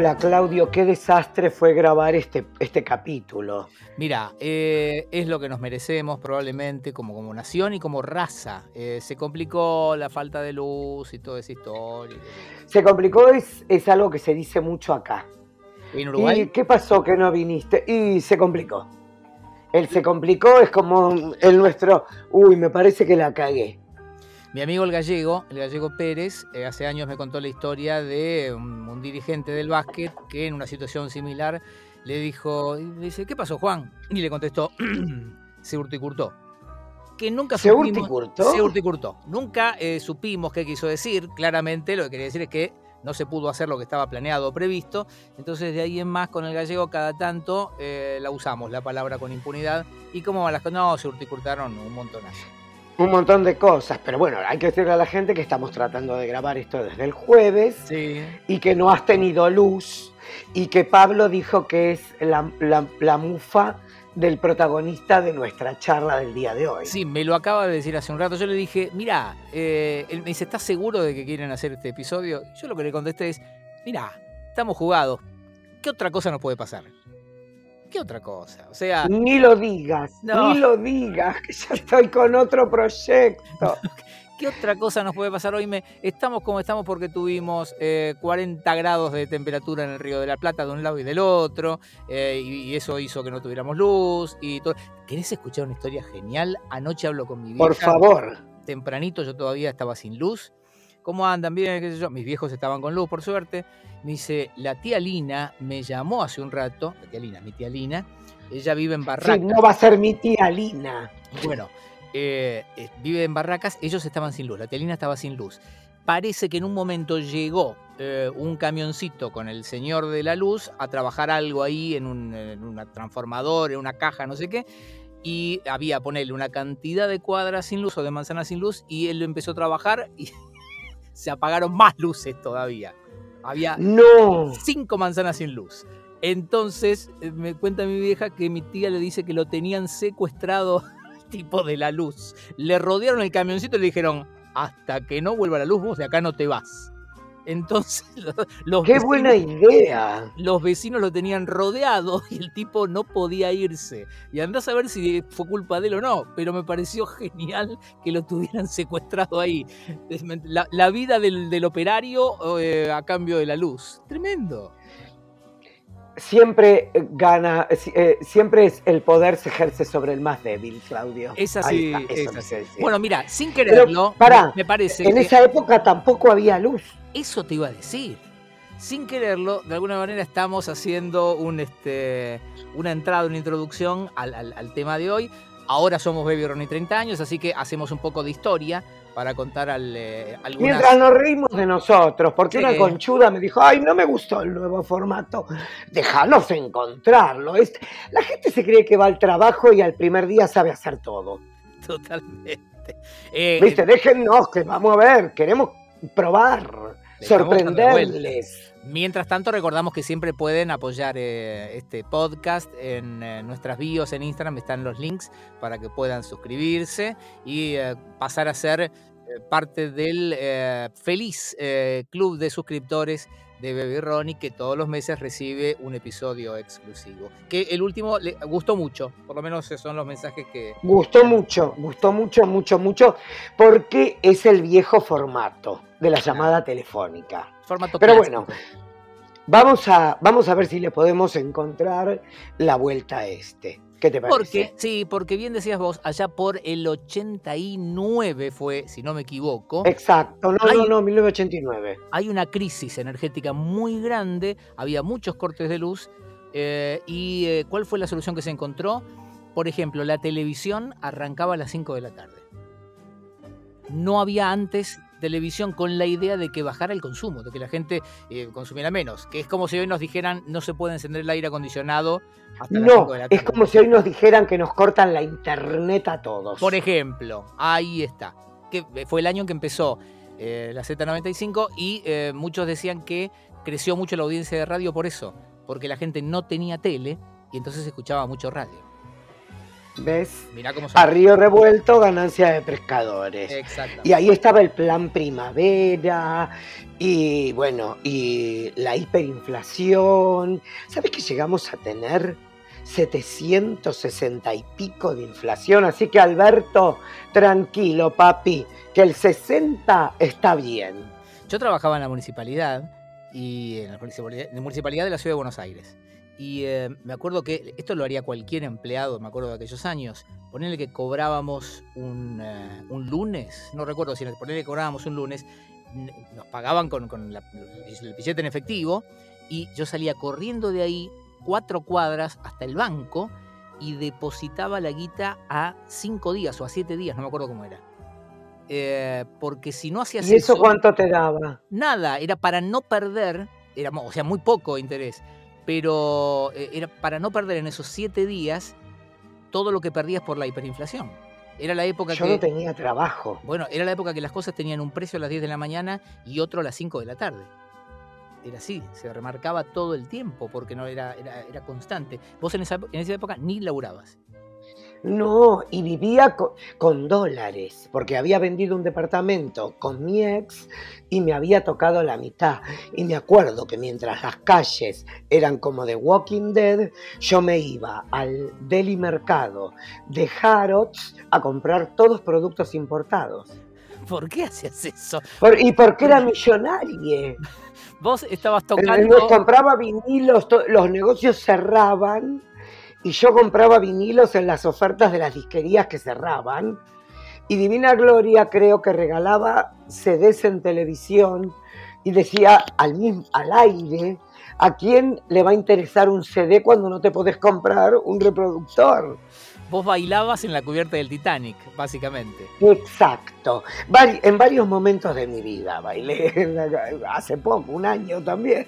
Hola Claudio, qué desastre fue grabar este, este capítulo. Mira, eh, es lo que nos merecemos probablemente como, como nación y como raza. Eh, se complicó la falta de luz y toda esa historia. Se complicó es, es algo que se dice mucho acá. ¿En Uruguay? ¿Y qué pasó que no viniste? Y se complicó. El se complicó es como el nuestro, uy, me parece que la cagué. Mi amigo el gallego, el gallego Pérez, eh, hace años me contó la historia de un, un dirigente del básquet que en una situación similar le dijo, y dice, ¿qué pasó Juan? Y le contestó, se urticurtó. Que nunca ¿Se supimos- urticurtó? Se urticurtó. Nunca eh, supimos qué quiso decir. Claramente lo que quería decir es que no se pudo hacer lo que estaba planeado o previsto. Entonces de ahí en más con el gallego cada tanto eh, la usamos, la palabra con impunidad. ¿Y cómo van las cosas? No, se urticurtaron un montonazo. Un montón de cosas, pero bueno, hay que decirle a la gente que estamos tratando de grabar esto desde el jueves Sí. y que no has tenido luz y que Pablo dijo que es la, la- la mufa del protagonista de nuestra charla del día de hoy. Sí, me lo acaba de decir hace un rato. Yo le dije, mira, él me dice, ¿estás seguro de que quieren hacer este episodio? Yo lo que le contesté es, mira, estamos jugados. ¿Qué otra cosa nos puede pasar? ¿Qué otra cosa? O sea, Ni lo digas, No. ni lo digas, que ya estoy con otro proyecto. ¿qué otra cosa nos puede pasar hoy? Me, estamos como estamos porque tuvimos eh, 40 grados de temperatura en el Río de la Plata de un lado y del otro, eh, y, y eso hizo que no tuviéramos luz y todo. ¿Querés escuchar una historia genial? Anoche hablo con mi vieja. Por favor. tempranito, yo todavía estaba sin luz. ¿Cómo andan? Bien, qué sé yo. Mis viejos estaban con luz, por suerte. Me dice, la tía Lina me llamó hace un rato, la tía Lina, mi tía Lina, ella vive en Barracas. Sí, no va a ser mi tía Lina. Bueno, eh, eh, vive en Barracas, ellos estaban sin luz, la tía Lina estaba sin luz. Parece que en un momento llegó eh, un camioncito con el señor de la luz a trabajar algo ahí en un en una transformador, en una caja, no sé qué, y había, ponerle una cantidad de cuadras sin luz o de manzanas sin luz, y él empezó a trabajar y se apagaron más luces todavía. Había No. cinco manzanas sin luz. Entonces eh, me cuenta mi vieja que mi tía le dice que lo tenían secuestrado tipo de la luz. Le rodearon el camioncito y le dijeron, hasta que no vuelva la luz vos de acá no te vas. Entonces los, Qué vecinos- buena idea. los vecinos lo tenían rodeado y el tipo no podía irse. Y andás a ver si fue culpa de él o no, pero me pareció genial que lo tuvieran secuestrado ahí. La, la vida del, del operario eh, a cambio de la luz. Tremendo. Siempre eh, gana, eh, eh, siempre es el poder se ejerce sobre el más débil, Claudio. Es así, está, es así. Bueno, mira, sin quererlo, pará, me- me parece en que esa época tampoco había luz. eso te iba a decir. Sin quererlo, de alguna manera estamos haciendo un, este, una entrada, una introducción al, al- al tema de hoy. Ahora somos Baby Ronnie 30 años, así que hacemos un poco de historia para contar al, eh, algunas... Mientras nos reímos de nosotros, porque Sí. una conchuda me dijo, ay, no me gustó el nuevo formato, déjanos encontrarlo. Es- La gente se cree que va al trabajo y al primer día sabe hacer todo. Totalmente. Eh, Viste, déjennos que vamos a ver, queremos probar, sorprenderles. Mientras tanto, recordamos que siempre pueden apoyar eh, este podcast en eh, nuestras bios en Instagram, están los links para que puedan suscribirse y eh, pasar a ser parte del eh, feliz eh, club de suscriptores de Baby Ronnie que todos los meses recibe un episodio exclusivo. Que el último le gustó mucho, por lo menos esos son los mensajes que... Gustó mucho, gustó mucho, mucho, mucho, porque es el viejo formato de la llamada telefónica. Formato Pero clásico. bueno, vamos a, vamos a ver si le podemos encontrar la vuelta a este. ¿Qué te parece? Porque, sí, porque bien decías vos, allá por el 89 fue, si no me equivoco, Exacto, no, Hay- no, no, 1989. hay una crisis energética muy grande, había muchos cortes de luz. eh, ¿Y eh, cuál fue la solución que se encontró? Por ejemplo, la televisión arrancaba a las 5 de la tarde. No había antes televisión con la idea de que bajara el consumo, de que la gente eh, consumiera menos. Que es como si hoy nos dijeran no se puede encender el aire acondicionado hasta las 5 No, de la tarde. es como si hoy nos dijeran que nos cortan la internet a todos. Por ejemplo, ahí está. Que fue el año en que empezó eh, la Z95 y eh, muchos decían que creció mucho la audiencia de radio por eso, porque la gente no tenía tele y entonces escuchaba mucho radio. ¿Ves? Mirá cómo son. A río revuelto, ganancia de pescadores. Exacto. Y ahí estaba el plan primavera y bueno, y la hiperinflación. ¿Sabes que llegamos a tener 760 y pico de inflación? Así que Alberto, tranquilo, papi, que el 60 está bien. Yo trabajaba en la municipalidad y en la municipalidad, en la municipalidad de la ciudad de Buenos Aires. Y eh, me acuerdo que esto lo haría cualquier empleado, me acuerdo de aquellos años. Ponerle que cobrábamos un, eh, un lunes, no recuerdo si ponerle que cobrábamos un lunes, nos pagaban con, con la- el billete en efectivo y yo salía corriendo de ahí cuatro cuadras hasta el banco y depositaba la guita a cinco días o a siete días, no me acuerdo cómo era. Eh, porque si no hacías ¿Y eso cuánto te daba? nada, era para no perder, era, o sea, muy poco interés, pero eh, era para no perder en esos siete días todo lo que perdías por la hiperinflación. Era la época Yo que, no tenía trabajo. bueno, era la época que las cosas tenían un precio a las 10 de la mañana y otro a las 5 de la tarde. Era así, se remarcaba todo el tiempo porque no era, era, era constante. Vos en esa, en esa época ni laburabas. No, y vivía co- con, dólares, porque había vendido un departamento con mi ex y me había tocado la mitad. Y me acuerdo que mientras las calles eran como de Walking Dead, yo me iba al deli mercado de Harrods a comprar todos productos importados. ¿Por qué hacías eso? Por- y porque era millonaria. Vos estabas Eh, tocando... compraba vinilos, los negocios cerraban y yo compraba vinilos en las ofertas de las disquerías que cerraban. Y Divina Gloria creo que regalaba CDs en televisión y decía al, al aire, ¿a quién le va a interesar un CD cuando no te podés comprar un reproductor? Vos bailabas en la cubierta del Titanic, básicamente. Exacto. Vari- en varios momentos de mi vida bailé, hace poco, un año también,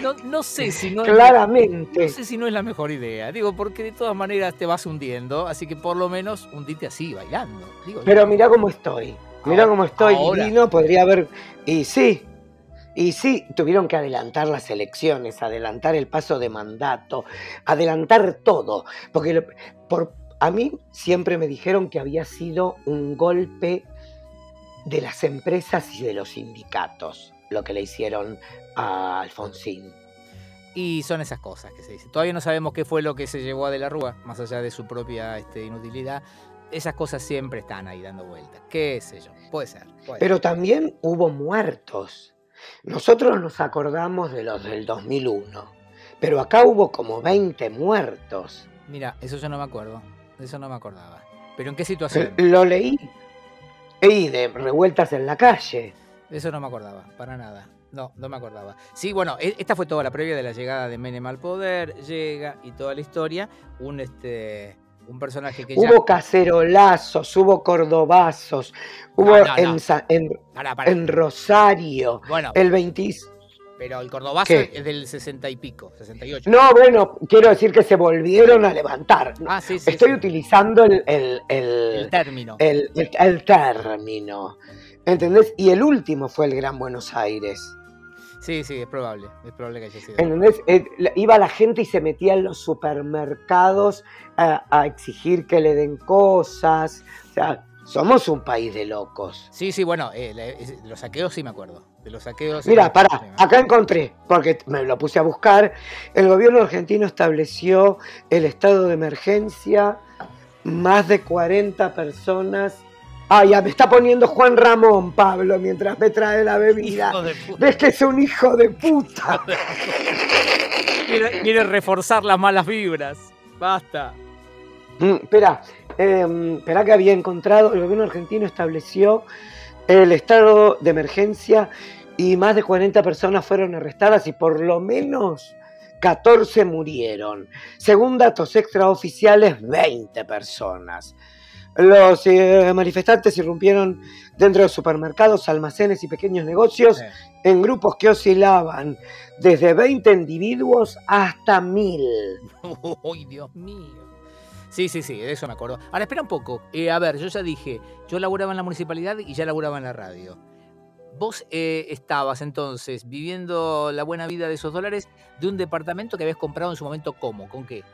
No, no sé si no, claramente. no sé si no es la mejor idea. Digo, porque de todas maneras te vas hundiendo, así que por lo menos hundite así, bailando. Digo, Pero mira cómo estoy. Mira cómo estoy ahora. divino. Podría haber. Y sí. Y sí, tuvieron que adelantar las elecciones, adelantar el paso de mandato, adelantar todo. Porque por, a mí siempre me dijeron que había sido un golpe de las empresas y de los sindicatos lo que le hicieron a Alfonsín. Y son esas cosas que se dicen. Todavía no sabemos qué fue lo que se llevó a De la Rúa, más allá de su propia este, inutilidad. Esas cosas siempre están ahí dando vueltas. ¿Qué sé yo? Puede ser. puede Pero también hubo muertos. Nosotros nos acordamos de los del 2001, pero acá hubo como 20 muertos. Mira, eso yo no me acuerdo. Eso no me acordaba. ¿Pero en qué situación? Lo leí. Y de revueltas en la calle. Eso no me acordaba, para nada. No, no me acordaba. Sí, bueno, e- esta fue toda la previa de la llegada de Menem al poder, llega y toda la historia. Un este un personaje que ya. Hubo cacerolazos, hubo cordobazos, hubo No, no, no. En, en- en Rosario, Bueno, el 20... pero el Cordobazo ¿Qué? es del 60 y pico, 68. No, bueno, quiero decir que se volvieron a levantar. Ah, sí, sí. Estoy sí. utilizando el, el- el- El término. el, el- el término. ¿Entendés? Y el último fue el Gran Buenos Aires. Sí, sí, es probable. Es probable que haya sido. ¿Entendés? Eh, iba la gente y se metía en los supermercados a, a exigir que le den cosas. O sea, somos un país de locos. Sí, sí, bueno, eh, es- los saqueos sí me acuerdo. De los saqueos. Mira, pará, acá encontré, porque me lo puse a buscar. El gobierno argentino estableció el estado de emergencia, más de 40 personas. Ah, ya me está poniendo Juan Ramón, Pablo, mientras me trae la bebida. ¿Ves que es un hijo de puta? Quiere, quiere reforzar las malas vibras. Basta. Mm, espera, eh, espera que había encontrado, el gobierno argentino estableció el estado de emergencia y más de 40 personas fueron arrestadas y por lo menos 14 murieron. Según datos extraoficiales, 20 personas. Los eh, manifestantes irrumpieron dentro de supermercados, almacenes y pequeños negocios en grupos que oscilaban desde 20 individuos hasta 1000. Uy, Dios mío. Sí, sí, sí, de eso me acuerdo. Ahora, espera un poco. Eh, a ver, yo ya dije, yo laburaba en la municipalidad y ya laburaba en la radio. Vos eh, estabas entonces viviendo la buena vida de esos dólares de un departamento que habías comprado en su momento, ¿cómo? ¿Con qué?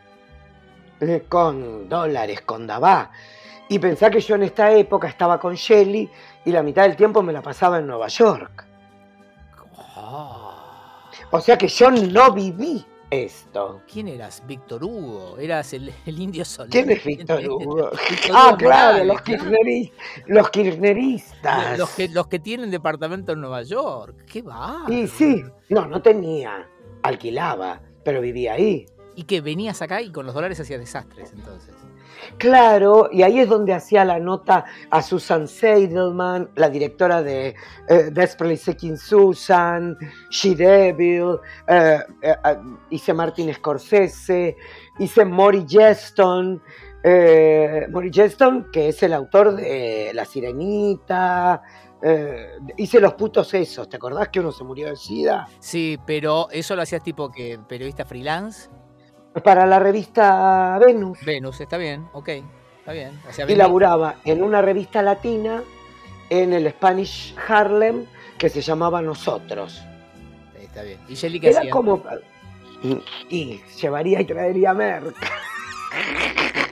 eh, con dólares, con Dabá. Y pensá que yo en esta época estaba con Shelly y la mitad del tiempo me la pasaba en Nueva York. Ah. O sea que yo no viví esto. ¿Quién eras? Víctor Hugo. Eras el, el indio Solís. ¿Quién es Víctor Hugo? Ah, Hugo claro, Morales, los, kirchneris- los kirchneristas. Los que, los que tienen departamento en Nueva York. ¿Qué va? Y sí, no, no tenía, alquilaba, pero vivía ahí. Y que venías acá y con los dólares hacías desastres, entonces. Claro, y ahí es donde hacía la nota a Susan Seidelman, la directora de eh, Desperately Seeking Susan, She Devil, eh, eh, eh, hice Martin Scorsese, hice Mori Jeston, eh, Mori Jeston, que es el autor de La Sirenita, hice Los putos esos, ¿te acordás que uno se murió de SIDA? Sí, pero eso lo hacías tipo que periodista freelance. Para la revista Venus. Venus, está bien, ok, está bien. O sea, y vení- laburaba en una revista latina en el Spanish Harlem que se llamaba Nosotros. Está bien. ¿Y Shelly qué Era hacía? como. Y llevaría y traería merca.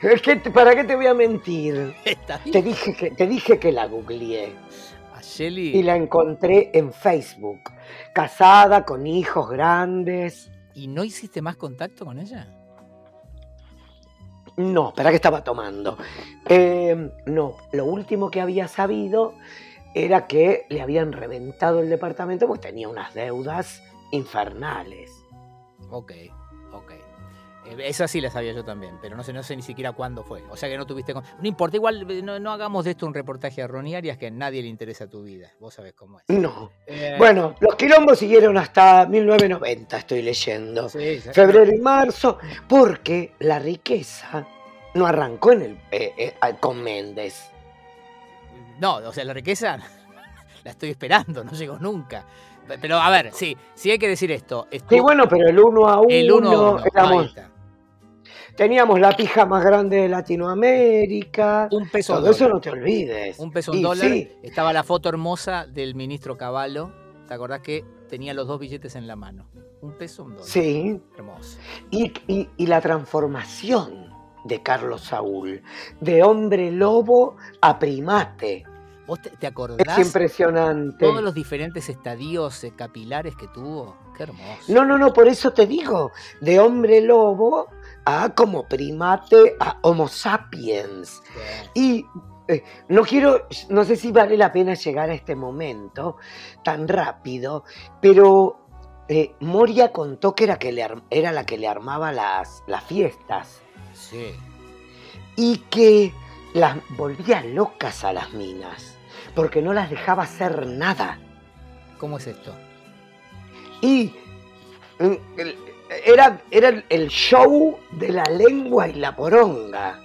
Que, ¿Para qué te voy a mentir? Te dije que, te dije que la googleé Shelly. y la encontré en Facebook. Casada, con hijos grandes. ¿Y no hiciste más contacto con ella? No, espera que estaba tomando. Eh, no, lo último que había sabido era que le habían reventado el departamento porque tenía unas deudas infernales. Ok, ok. Eh, Esa sí la sabía yo también, pero no sé, no sé ni siquiera cuándo fue. O sea que no tuviste... con- No importa, igual eh, no, no hagamos de esto un reportaje a Ronnie Arias que a nadie le interesa tu vida. Vos sabés cómo es. No. Eh, Bueno, los quilombos siguieron hasta 1990, estoy leyendo. sí, sí. Febrero y marzo, porque la riqueza no arrancó en el, eh, eh, con Méndez. No, o sea, la riqueza la estoy esperando, no llegó nunca. Pe- Pero a ver, sí, sí hay que decir esto. Sí, estu- bueno, pero el uno a uno, el uno a uno, éramos- ahí está. Teníamos la pija más grande de Latinoamérica. Un peso un Todo eso no te olvides. Un peso un Y dólar. sí, Estaba la foto hermosa del ministro Caballo. ¿Te acordás que tenía los dos billetes en la mano? Un peso, un dólar. sí. Hermoso. Y, y- y la transformación de Carlos Saúl, de hombre lobo a primate. ¿Vos te, te Es acordás impresionante. todos los diferentes estadios eh, capilares que tuvo? Qué hermoso. No, no, no, por eso te digo, de hombre lobo a como primate a Homo sapiens. Y eh, no quiero, no sé si vale la pena llegar a este momento tan rápido, pero eh, Moria contó que era, que le era la que le armaba las, las fiestas Sí. y que las volvía locas a las minas, porque no las dejaba hacer nada. ¿Cómo es esto? Y mm, el- era, era el- show de la lengua y la poronga.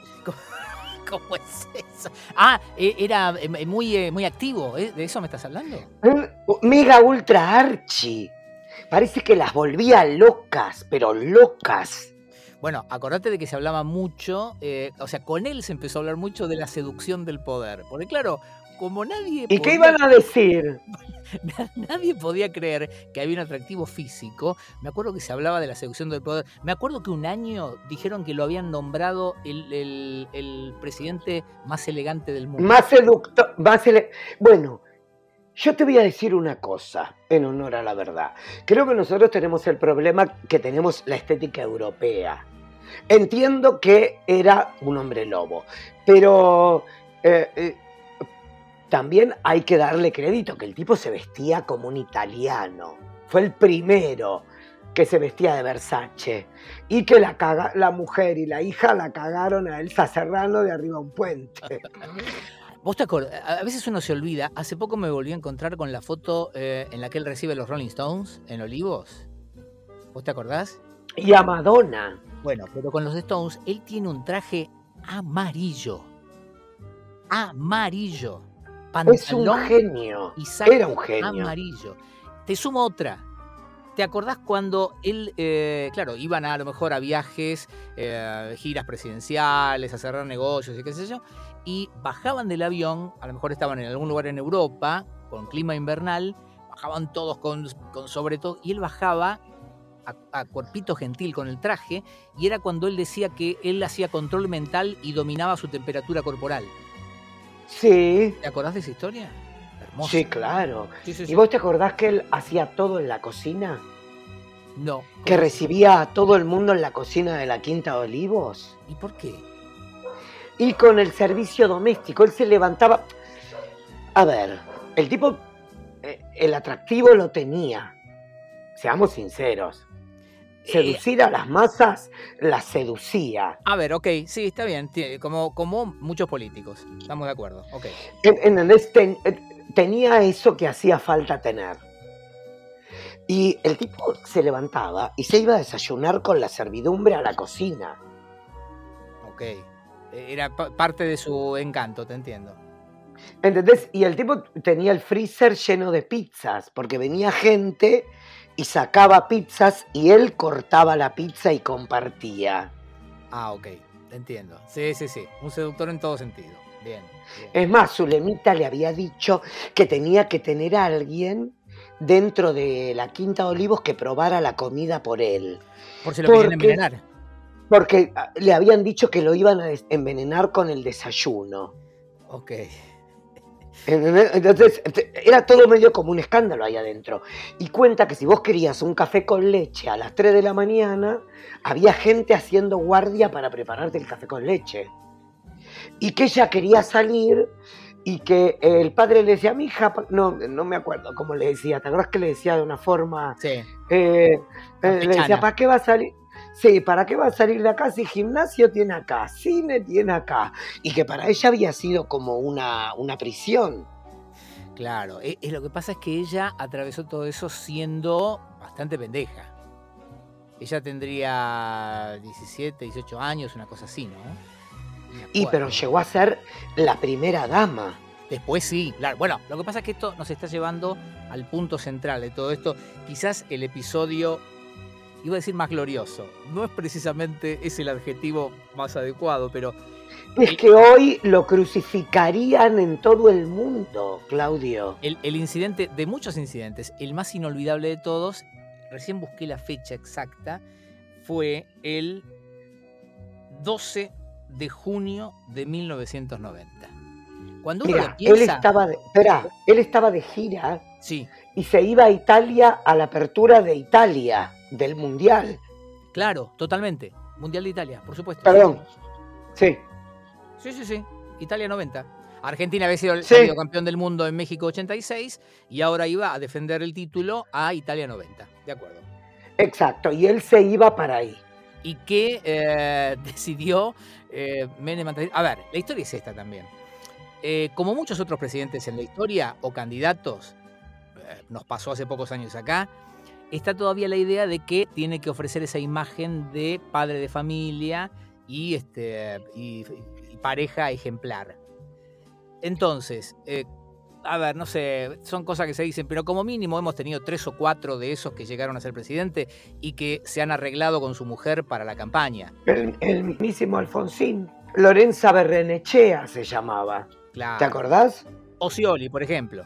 ¿Cómo es eso? Ah, eh, era eh, muy, eh, muy activo. ¿eh? ¿De eso me estás hablando? Mega ultra archi. Parece que las volvía locas, pero locas. Bueno, acordate de que se hablaba mucho, eh, o sea, con él se empezó a hablar mucho de la seducción del poder. Porque claro, como nadie ¿Y qué podía- iban a decir? nadie podía creer que había un atractivo físico, me acuerdo que se hablaba de la seducción del poder. Me acuerdo que un año dijeron que lo habían nombrado el, el- el presidente más elegante del mundo. Más seductor, más ele- Bueno, yo te voy a decir una cosa, en honor a la verdad. Creo que nosotros tenemos el problema que tenemos la estética europea. Entiendo que era un hombre lobo, pero eh, eh, también hay que darle crédito que el tipo se vestía como un italiano. Fue el primero que se vestía de Versace y que la, caga- la mujer y la hija la cagaron a Elsa Serrano de arriba a un puente. Vos te acordás, a veces uno se olvida, hace poco me volví a encontrar con la foto eh, en la que él recibe los Rolling Stones en Olivos. ¿Vos te acordás? Y a Madonna. Bueno, pero con los Stones, él tiene un traje amarillo. Amarillo. Es un genio. y Era un genio. amarillo. Te sumo otra. ¿Te acordás cuando él, eh, claro, iban a, a lo mejor a viajes, eh, giras presidenciales, a cerrar negocios y qué sé yo, y bajaban del avión, a lo mejor estaban en algún lugar en Europa, con clima invernal, bajaban todos con, con sobre todo, y él bajaba a, a Cuerpito Gentil con el traje, y era cuando él decía que él hacía control mental y dominaba su temperatura corporal. Sí, ¿Te acordás de esa historia? Hermosa. sí, claro. Sí, sí, ¿Y vos te acordás que él hacía todo en la cocina? No. Que recibía a todo el mundo en la cocina de la Quinta de Olivos. ¿Y por qué? Y con el servicio doméstico, él se levantaba. A ver, el tipo, eh, el atractivo lo tenía. Seamos sinceros. Seducir a las masas las seducía. A ver, ok, sí, está bien. Como, como muchos políticos. Estamos de acuerdo. Ok. En- eh, tenía eso que hacía falta tener. Y el tipo se levantaba y se iba a desayunar con la servidumbre a la cocina. Ok. Eh, Era pa- parte de su encanto, te entiendo. ¿Entendés? Y el tipo tenía el freezer lleno de pizzas, porque venía gente y sacaba pizzas y él cortaba la pizza y compartía. Ah, ok. Entiendo. Sí, sí, sí. Un seductor en todo sentido. Bien. bien. Es más, Zulemita le había dicho que tenía que tener a alguien dentro de la Quinta de Olivos que probara la comida por él. Por si lo porque- envenenar. Porque ah, le habían dicho que lo iban a envenenar con el desayuno. Ok. Entonces, te- era todo medio como un escándalo ahí adentro. Y cuenta que si vos querías un café con leche a las 3 de la mañana, había gente haciendo guardia para prepararte el café con leche. Y que ella quería salir y que el padre le decía, mi hija, no, no me acuerdo cómo le decía, ¿te acuerdas que le decía de una forma... Sí. eh, eh, le decía. ¿para qué va a salir? Sí, ¿para qué va a salir de acá si gimnasio tiene acá, cine tiene acá? Y que para ella había sido como una, una prisión. Claro. E- es lo que pasa es que ella atravesó todo eso siendo bastante pendeja. Ella tendría 17, 18 años, una cosa así, ¿no? Y pero llegó a ser la primera dama. Después sí, claro. Bueno, lo que pasa es que esto nos está llevando al punto central de todo esto. Quizás el episodio, iba a decir más glorioso, no es precisamente es el adjetivo más adecuado, pero Es que hoy lo crucificarían en todo el mundo, Claudio. el, el incidente, de muchos incidentes, el más inolvidable de todos, recién busqué la fecha exacta, fue el 12 de junio de 1990. Cuando uno Mira, lo él estaba, de, espera, él estaba de gira sí, y se iba a Italia a la apertura de Italia, del Mundial. claro, totalmente. Mundial de Italia, por supuesto. Perdón. Sí, Sí, sí, sí. Italia 90. Argentina había sido Sí. campeón del mundo en México 86 y ahora iba a defender el título a Italia 90. De acuerdo. exacto. Y él se iba para ahí. Y que eh, decidió eh, Menem A ver, la historia es esta también. Eh, como muchos otros presidentes en la historia o candidatos, eh, nos pasó hace pocos años acá, está todavía la idea de que tiene que ofrecer esa imagen de padre de familia y, este, y, y pareja ejemplar. Entonces, eh, a ver, no sé, son cosas que se dicen, pero como mínimo hemos tenido tres o cuatro de esos que llegaron a ser presidente y que se han arreglado con su mujer para la campaña. El, el mismísimo Alfonsín. Lorenza Berrenechea se llamaba. Claro. ¿Te acordás? O Scioli, por ejemplo.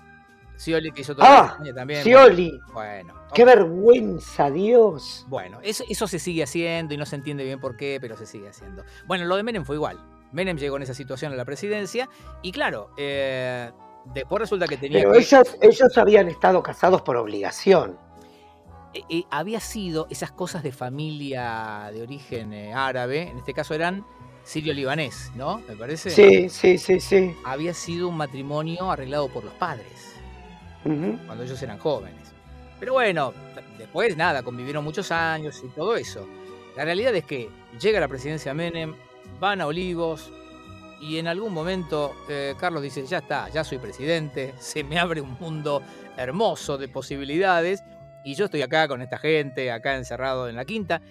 Scioli que hizo toda Ah, también. Scioli. Bueno, ¡Qué vergüenza, Dios! Bueno, eso, eso se sigue haciendo y no se entiende bien por qué, pero se sigue haciendo. Bueno, lo de Menem fue igual. Menem llegó en esa situación a la presidencia y claro, eh, después resulta que tenía Pero que... ellos, ellos habían estado casados por obligación. eh, eh, había sido esas cosas de familia de origen eh, árabe, en este caso eran sirio-libanés, ¿no? Me parece. Sí, sí, sí, sí. Había sido un matrimonio arreglado por los padres. Ujú. cuando ellos eran jóvenes. Pero bueno, después nada, convivieron muchos años y todo eso. La realidad es que llega la presidencia Menem, van a Olivos y en algún momento eh, Carlos dice, ya está, ya soy presidente, se me abre un mundo hermoso de posibilidades y yo estoy acá con esta gente, acá encerrado en la quinta.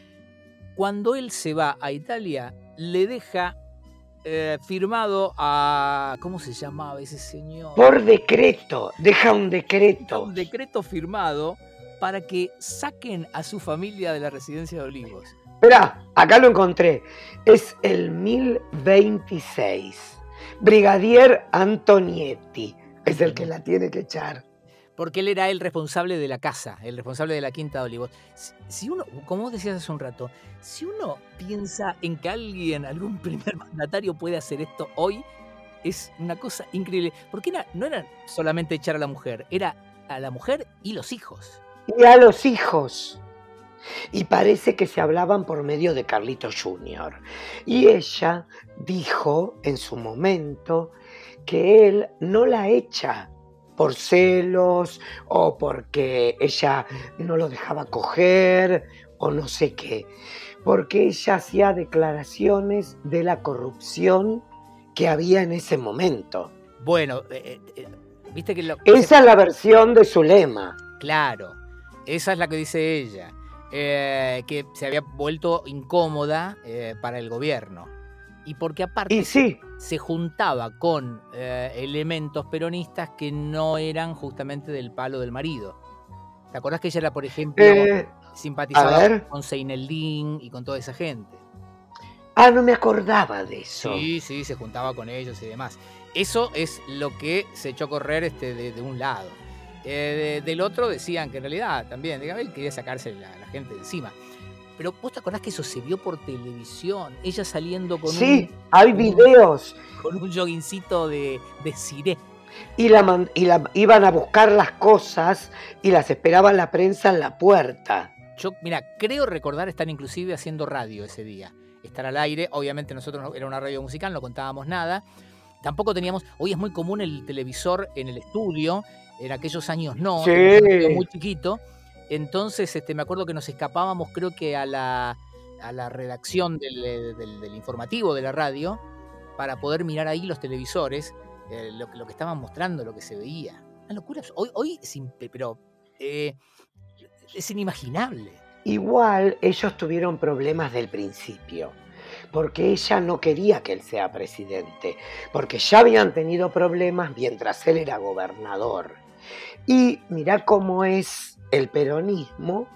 Cuando él se va a Italia, le deja eh, firmado a... ¿Cómo se llamaba ese señor? Por decreto, deja un decreto. un decreto firmado para que saquen a su familia de la residencia de Olivos. Esperá, acá lo encontré. Es el 1026. Brigadier Antonietti es el que la tiene que echar. Porque él era el responsable de la casa, el responsable de la Quinta de Olivos. Si, uno, como vos decías hace un rato, si uno piensa en que alguien, algún primer mandatario puede hacer esto hoy, es una cosa increíble. Porque no era solamente echar a la mujer, era a la mujer y los hijos. Y a los hijos. Y parece que se hablaban por medio de Carlito Jr. Y ella dijo en su momento que él no la echa por celos o porque ella no lo dejaba coger o no sé qué, porque ella hacía declaraciones de la corrupción que había en ese momento. Bueno, eh, eh, eh, viste que lo... Esa es la versión de su lema. Claro, esa es la que dice ella. Eh, que se había vuelto incómoda para el gobierno. Y porque aparte Y sí, se juntaba con eh, elementos peronistas que no eran justamente del palo del marido. ¿Te acordás que ella era, por ejemplo, eh, simpatizaba ver. con Seineldín y con toda esa gente? ah, no me acordaba de eso. Sí, sí, se juntaba con ellos y demás. Eso es lo que se echó a correr este, de, de un lado. Eh, de- del otro decían que en realidad también, digamos, él quería sacarse la, la gente de encima. Pero vos te acordás que eso se vio por televisión, ella saliendo con, Sí, hay videos. un, con un joguincito de, de ciré. Y, la, man- y la- iban a buscar las cosas y las esperaba la prensa en la puerta. Yo, mira, creo recordar estar inclusive haciendo radio ese día. Estar al aire, obviamente nosotros no- era una radio musical, no contábamos nada. Tampoco teníamos, hoy es muy común el televisor en el estudio, en aquellos años no, Sí. un muy chiquito. Entonces, este, me acuerdo que nos escapábamos, creo que a la, a la redacción del, eh, informativo de la radio, para poder mirar ahí los televisores, eh, lo, que- estaban mostrando, lo que se veía. Una locura. Hoy, hoy imp- pero eh, es inimaginable. Igual ellos tuvieron problemas del principio, porque ella no quería que él sea presidente, porque ya habían tenido problemas mientras él era gobernador. Y mirá cómo es el peronismo,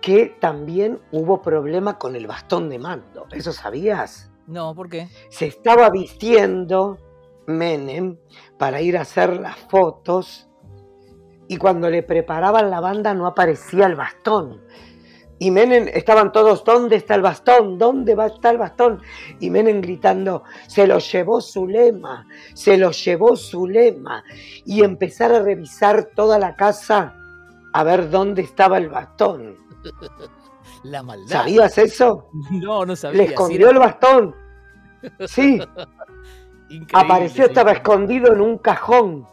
que también hubo problema con el bastón de mando. ¿Eso sabías? No, ¿por qué? Se estaba vistiendo Menem para ir a hacer las fotos y cuando le preparaban la banda no aparecía el bastón. Y Menem estaban todos, ¿dónde está el bastón? ¿Dónde va a estar el bastón? Y Menem gritando, se lo llevó su lema, se lo llevó su lema. Y empezar a revisar toda la casa a ver dónde estaba el bastón. La maldad. ¿Sabías eso? No, no sabía. Le escondió el bastón. Sí, increíble, apareció, sí. estaba escondido en un cajón.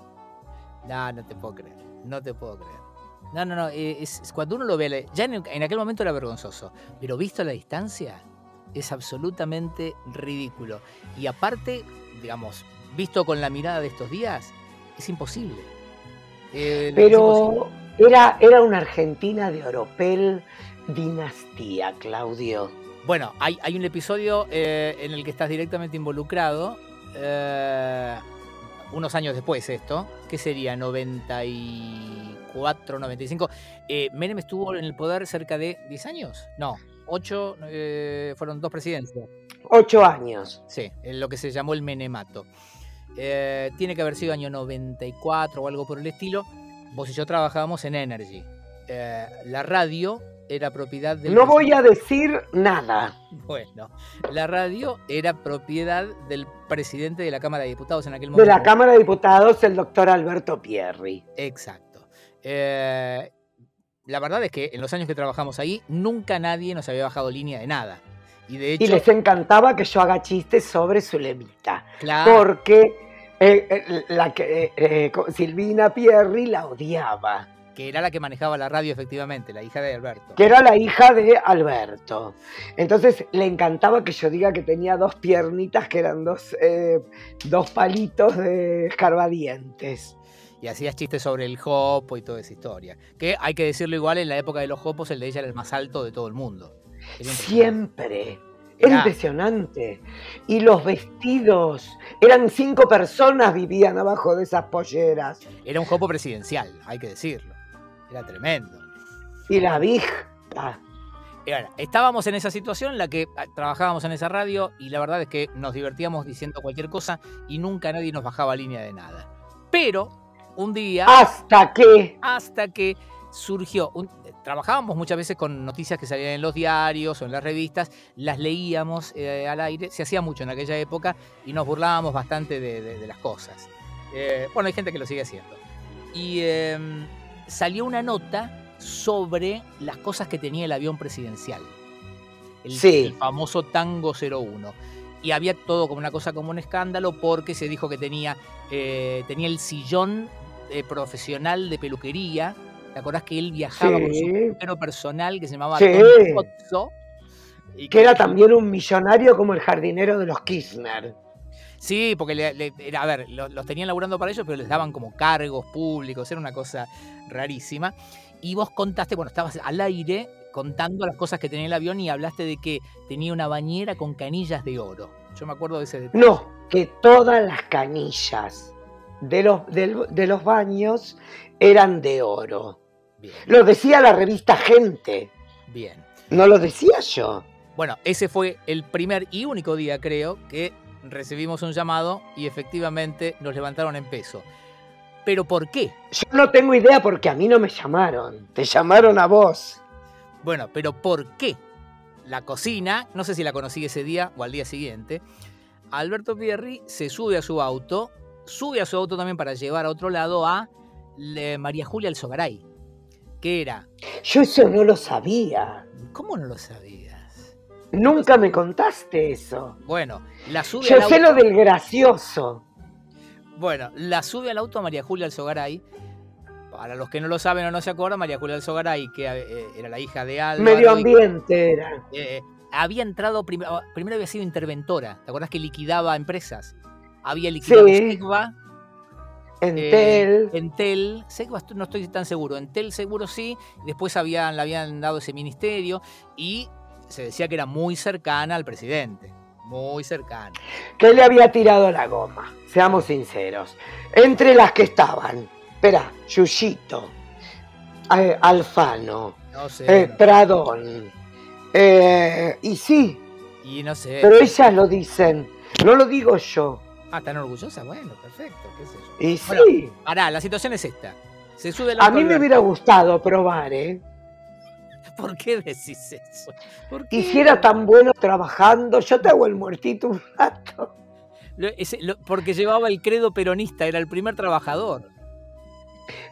No, no te puedo creer. No te puedo creer. No, no, no. eh, Es, es cuando uno lo ve, ya en, en aquel momento era vergonzoso, pero visto a la distancia, es absolutamente ridículo. Y aparte, digamos, visto con la mirada de estos días, es imposible. Eh, es imposible. Era, era una Argentina de Oropel dinastía, Claudio. Bueno, hay, hay un episodio eh, en el que estás directamente involucrado, eh, unos años después esto, que sería 94, 95. Eh, Menem estuvo en el poder cerca de 10 años, no, 8, fueron dos presidencias, Ocho años. sí, en lo que se llamó el Menemato. Eh, tiene que haber sido año 94 o algo por el estilo. Vos y yo trabajábamos en Energy. Eh, la radio era propiedad del No voy a decir nada. bueno, la radio era propiedad del presidente de la Cámara de Diputados en aquel De momento. la Cámara de Diputados, el doctor Alberto Pierri. Exacto. Eh, la verdad es que en los años que trabajamos ahí, nunca nadie nos había bajado línea de nada. Y de hecho, Y les encantaba que yo haga chistes sobre su lemita. claro, Porque eh, eh, la que, eh, Silvina Pierri la odiaba. que era la que manejaba la radio efectivamente, la hija de Alberto. que era la hija de Alberto. Entonces le encantaba que yo diga que tenía dos piernitas que eran dos, dos palitos de escarbadientes. Y hacías chistes sobre el jopo y toda esa historia. Que hay que decirlo igual, en la época de los jopos el de ella era el más alto de todo el mundo. Siempre. Era impresionante. Y los vestidos. Eran cinco personas vivían abajo de esas polleras. Era un jopo presidencial, hay que decirlo. Era tremendo. Y la vista. Estábamos en esa situación en la que ah, trabajábamos en esa radio y la verdad es que nos divertíamos diciendo cualquier cosa y nunca nadie nos bajaba línea de nada. Pero un día. ¿Hasta qué? Hasta que surgió. trabajábamos muchas veces con noticias que salían en los diarios o en las revistas, las leíamos eh, al aire, se hacía mucho en aquella época y nos burlábamos bastante de, las cosas. Eh, bueno, hay gente que lo sigue haciendo. Y em, salió una nota sobre las cosas que tenía el avión presidencial. El, famoso Tango 01. Y había todo como una cosa como un escándalo porque se dijo que tenía, eh, tenía el sillón eh, profesional de peluquería. ¿Te acordás que él viajaba con su peluquero personal que se llamaba sí. Y que, era también un millonario como el jardinero de los Kirchner. Sí, porque a ver, los, tenían laburando para ellos, pero les daban como cargos públicos, era una cosa rarísima. Y vos contaste, bueno, estabas al aire contando las cosas que tenía el avión y hablaste de que tenía una bañera con canillas de oro. Yo me acuerdo de ese detalle. No, que todas las canillas de los, de, los baños eran de oro. Lo decía la revista Gente. Bien. No lo decía yo. Bueno, ese fue el primer y único día, creo, que recibimos un llamado y efectivamente nos levantaron en peso. ¿Pero por qué? Yo no tengo idea porque a mí no me llamaron. Te llamaron a vos. Bueno, pero ¿por qué? La cocina, no sé si la conocí ese día o al día siguiente, Alberto Pierri se sube a su auto, sube a su auto también para llevar a otro lado a María Julia Alzogaray, que era... Yo eso no lo sabía. ¿Cómo no lo sabías? Nunca me contaste eso. Bueno, la sube Yo sé lo del gracioso. Bueno, la sube al auto a María Julia Alzogaray para los que no lo saben o no se acuerdan, María Julia Alzogaray, que eh, era la hija de Álvaro. Medio ambiente era. Eh, había entrado, primero, primero había sido interventora. ¿Te acuerdas que liquidaba empresas? Había liquidado sí. Segva. Entel. Eh, Entel. Segva no estoy tan seguro. Entel seguro sí. Después habían, le habían dado ese ministerio y se decía que era muy cercana al presidente. Muy cercana. Que le había tirado la goma, seamos sinceros. Entre las que estaban espera, Yuyito, eh, Alfano, eh, Pradón. Y sí. Y no sé. Pero ellas lo dicen, no lo digo yo. Ah, ¿están orgullosas? Bueno, perfecto, qué sé yo. Y sí. Pará, la situación es esta. Se sube A mí me hubiera gustado probar, ¿eh? ¿Por qué decís eso? ¿Por Hiciera tan bueno trabajando, yo te hago el muertito un rato. porque llevaba el credo peronista, era el primer trabajador.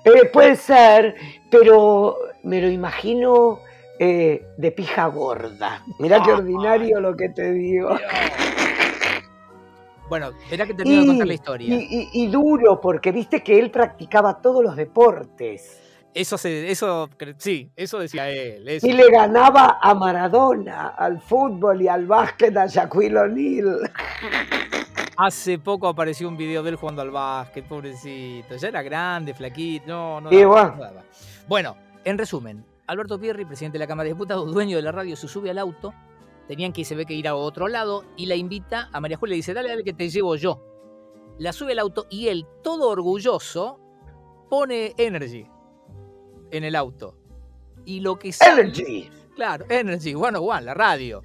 Eh, puede ser, pero me lo imagino eh, de pija gorda. Mirá qué ordinario lo que te digo. Bueno, verá que termino de contar la historia. Y, duro, porque viste que él practicaba todos los deportes. Eso, se, eso sí, eso decía él. Y le ganaba a Maradona, al fútbol y al básquet a Shaquille O'Neal. Hace poco apareció un video de él jugando al básquet, pobrecito. Ya era grande, flaquito. No, no. bueno. en resumen, Alberto Pierri, presidente de la Cámara de Diputados, dueño de la radio, se sube al auto. Tenían que se ve que ir a otro lado y la invita a María Julia y le dice: Dale, dale, que te llevo yo. La sube al auto y él, todo orgulloso, pone Energy en el auto. Y lo que Energy. Claro, Energy, bueno, One, la radio.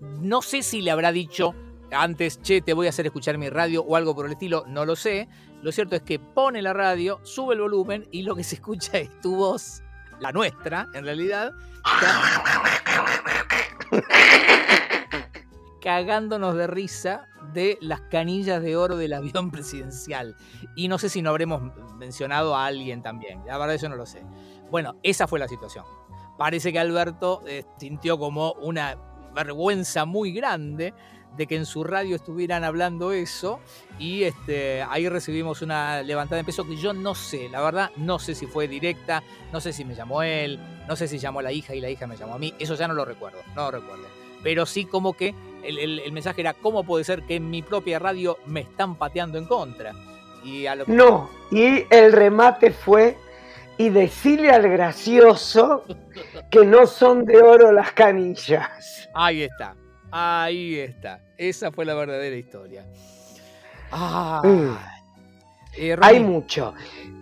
No sé si le habrá dicho antes, che, te voy a hacer escuchar mi radio o algo por el estilo, no lo sé. Lo cierto es que pone la radio, sube el volumen y lo que se escucha es tu voz, la nuestra, en realidad, cagándonos de risa de las canillas de oro del avión presidencial. Y no sé si no habremos mencionado a alguien también, la verdad eso no lo sé. Bueno, esa fue la situación. Parece que Alberto eh, sintió como una vergüenza muy grande de que en su radio estuvieran hablando eso y este, ahí recibimos una levantada de peso que yo no sé, la verdad no sé si fue directa, no sé si me llamó él, no sé si llamó a la hija y la hija me llamó a mí, eso ya no lo recuerdo, no lo recuerdo. Pero sí como que el, mensaje era, ¿cómo puede ser que en mi propia radio me están pateando en contra? Y a lo No, y el remate fue, y decirle al gracioso que no son de oro las canillas. Ahí está, Ahí está. Esa fue la verdadera historia. Ah, eh, Hay mucho.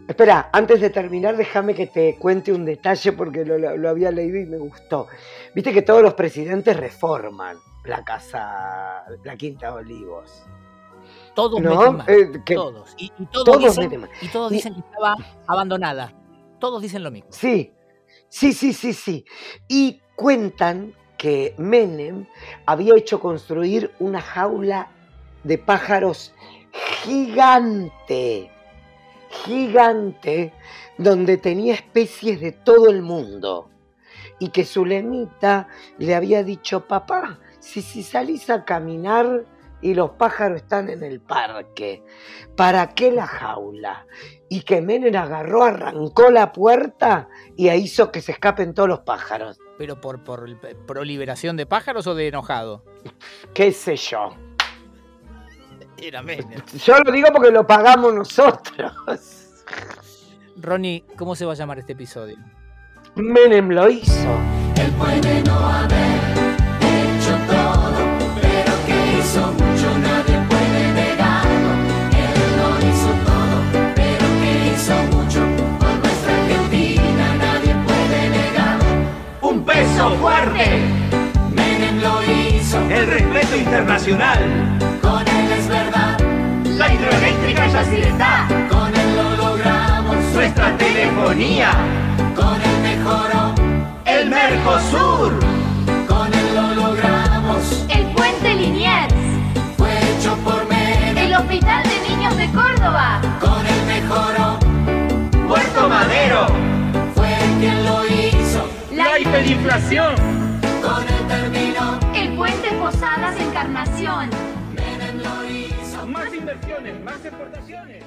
Espera, antes de terminar, déjame que te cuente un detalle porque lo, había leído y me gustó. Viste que todos los presidentes reforman la casa, la Quinta de Olivos. Todos ¿no? meten Eh, que todos. Y, y todos, todos dicen, y todos Y- dicen que estaba abandonada. Todos dicen lo mismo. Sí, sí, sí, sí, sí. Y cuentan que Menem había hecho construir una jaula de pájaros gigante, gigante, donde tenía especies de todo el mundo. Y que Zulemita le había dicho, papá, si, si salís a caminar y los pájaros están en el parque, ¿para qué la jaula? Y que Menem agarró, arrancó la puerta y ahí hizo que se escapen todos los pájaros. ¿Pero por, por el- proliberación de pájaros o de enojado? ¿Qué sé yo? Era Menem. Yo lo digo porque lo pagamos nosotros. Ronnie, ¿cómo se va a llamar este episodio? Menem lo hizo. Él puede no haber Fuerte, Menem lo hizo, el respeto internacional. con él es verdad, La hidroeléctrica ya sí está, con él lo logramos, nuestra telefonía, con él mejoró, el Mercosur. con él lo logramos, El puente Liniers, fue hecho por Menem, el Hospital de Niños de Córdoba, con él mejoró, Puerto Madero, hiperinflación. con él terminó. el puente Posadas Encarnación. Menem lo hizo. Más inversiones, más exportaciones.